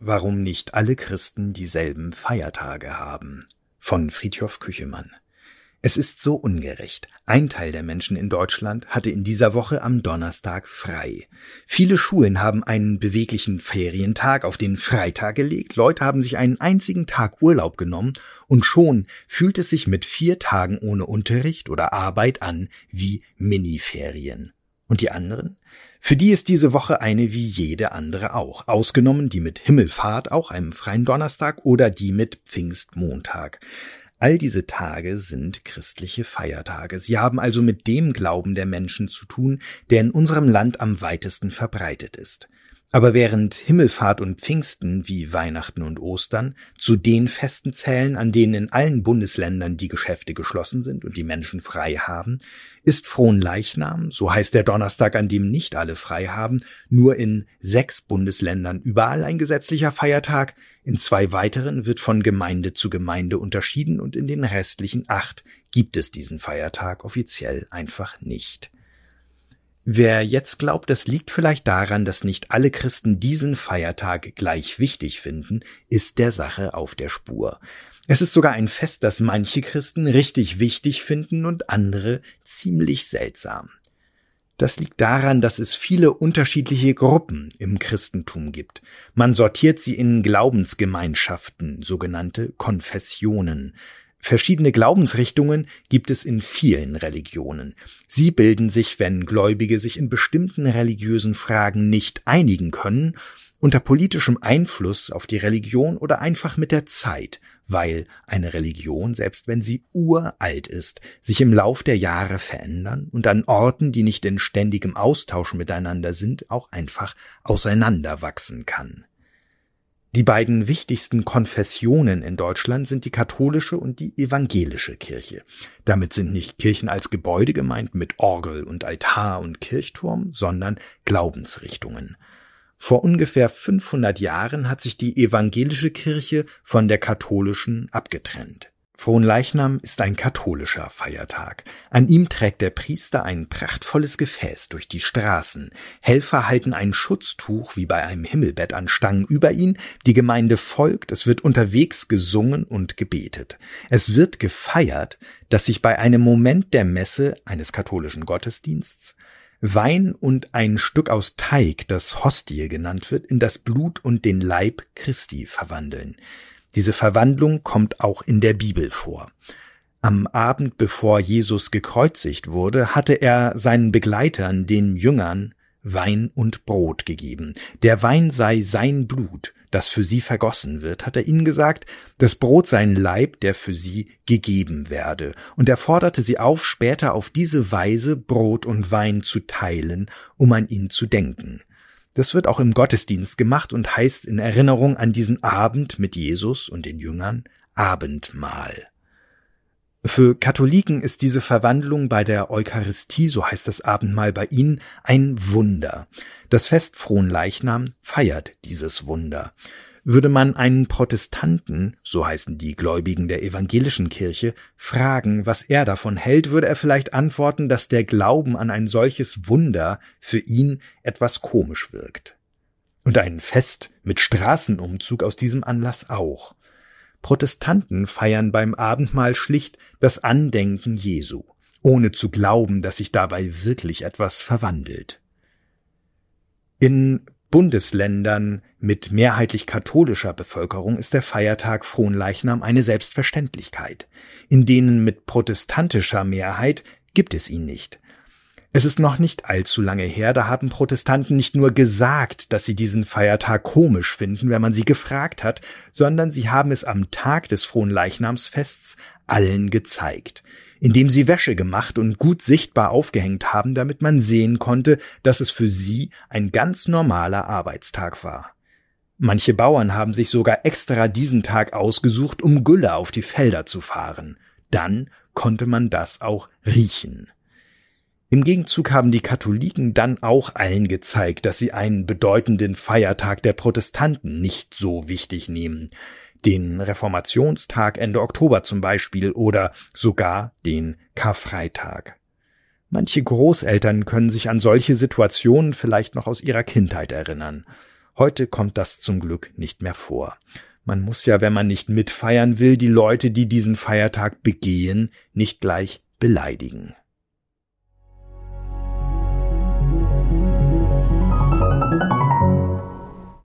Warum nicht alle Christen dieselben Feiertage haben von Friedhof Küchemann es ist so ungerecht. Ein Teil der Menschen in Deutschland hatte in dieser Woche am Donnerstag frei. Viele Schulen haben einen beweglichen Ferientag auf den Freitag gelegt, Leute haben sich einen einzigen Tag Urlaub genommen und schon fühlt es sich mit vier Tagen ohne Unterricht oder Arbeit an wie Miniferien. Und die anderen? Für die ist diese Woche eine wie jede andere auch, ausgenommen die mit Himmelfahrt, auch einem freien Donnerstag oder die mit Pfingstmontag. All diese Tage sind christliche Feiertage. Sie haben also mit dem Glauben der Menschen zu tun, der in unserem Land am weitesten verbreitet ist. Aber während Himmelfahrt und Pfingsten wie Weihnachten und Ostern zu den Festen zählen, an denen in allen Bundesländern die Geschäfte geschlossen sind und die Menschen frei haben, ist Fronleichnam, so heißt der Donnerstag, an dem nicht alle frei haben, nur in sechs Bundesländern überall ein gesetzlicher Feiertag, in zwei weiteren wird von Gemeinde zu Gemeinde unterschieden und in den restlichen acht gibt es diesen Feiertag offiziell einfach nicht. Wer jetzt glaubt, das liegt vielleicht daran, dass nicht alle Christen diesen Feiertag gleich wichtig finden, ist der Sache auf der Spur. Es ist sogar ein Fest, das manche Christen richtig wichtig finden und andere ziemlich seltsam. Das liegt daran, dass es viele unterschiedliche Gruppen im Christentum gibt. Man sortiert sie in Glaubensgemeinschaften, sogenannte Konfessionen. Verschiedene Glaubensrichtungen gibt es in vielen Religionen. Sie bilden sich, wenn Gläubige sich in bestimmten religiösen Fragen nicht einigen können, unter politischem Einfluss auf die Religion oder einfach mit der Zeit, weil eine Religion, selbst wenn sie uralt ist, sich im Lauf der Jahre verändern und an Orten, die nicht in ständigem Austausch miteinander sind, auch einfach auseinanderwachsen kann. Die beiden wichtigsten Konfessionen in Deutschland sind die katholische und die evangelische Kirche. Damit sind nicht Kirchen als Gebäude gemeint mit Orgel und Altar und Kirchturm, sondern Glaubensrichtungen. Vor ungefähr 500 Jahren hat sich die evangelische Kirche von der katholischen abgetrennt. Fronleichnam ist ein katholischer Feiertag. An ihm trägt der Priester ein prachtvolles Gefäß durch die Straßen. Helfer halten ein Schutztuch wie bei einem Himmelbett an Stangen über ihn. Die Gemeinde folgt. Es wird unterwegs gesungen und gebetet. Es wird gefeiert, dass sich bei einem Moment der Messe eines katholischen Gottesdiensts Wein und ein Stück aus Teig, das Hostie genannt wird, in das Blut und den Leib Christi verwandeln. Diese Verwandlung kommt auch in der Bibel vor. Am Abend bevor Jesus gekreuzigt wurde, hatte er seinen Begleitern, den Jüngern, Wein und Brot gegeben. Der Wein sei sein Blut, das für sie vergossen wird, hat er ihnen gesagt, das Brot sein Leib, der für sie gegeben werde. Und er forderte sie auf, später auf diese Weise Brot und Wein zu teilen, um an ihn zu denken. Das wird auch im Gottesdienst gemacht und heißt in Erinnerung an diesen Abend mit Jesus und den Jüngern Abendmahl. Für Katholiken ist diese Verwandlung bei der Eucharistie, so heißt das Abendmahl bei ihnen, ein Wunder. Das Fest Fronleichnam feiert dieses Wunder. Würde man einen Protestanten, so heißen die Gläubigen der evangelischen Kirche, fragen, was er davon hält, würde er vielleicht antworten, dass der Glauben an ein solches Wunder für ihn etwas komisch wirkt. Und ein Fest mit Straßenumzug aus diesem Anlass auch. Protestanten feiern beim Abendmahl schlicht das Andenken Jesu, ohne zu glauben, dass sich dabei wirklich etwas verwandelt. In Bundesländern mit mehrheitlich katholischer Bevölkerung ist der Feiertag Fronleichnam eine Selbstverständlichkeit. In denen mit protestantischer Mehrheit gibt es ihn nicht. Es ist noch nicht allzu lange her, da haben Protestanten nicht nur gesagt, dass sie diesen Feiertag komisch finden, wenn man sie gefragt hat, sondern sie haben es am Tag des Fronleichnamsfests allen gezeigt indem sie Wäsche gemacht und gut sichtbar aufgehängt haben, damit man sehen konnte, dass es für sie ein ganz normaler Arbeitstag war. Manche Bauern haben sich sogar extra diesen Tag ausgesucht, um Gülle auf die Felder zu fahren. Dann konnte man das auch riechen. Im Gegenzug haben die Katholiken dann auch allen gezeigt, dass sie einen bedeutenden Feiertag der Protestanten nicht so wichtig nehmen den Reformationstag Ende Oktober zum Beispiel oder sogar den Karfreitag. Manche Großeltern können sich an solche Situationen vielleicht noch aus ihrer Kindheit erinnern. Heute kommt das zum Glück nicht mehr vor. Man muss ja, wenn man nicht mitfeiern will, die Leute, die diesen Feiertag begehen, nicht gleich beleidigen.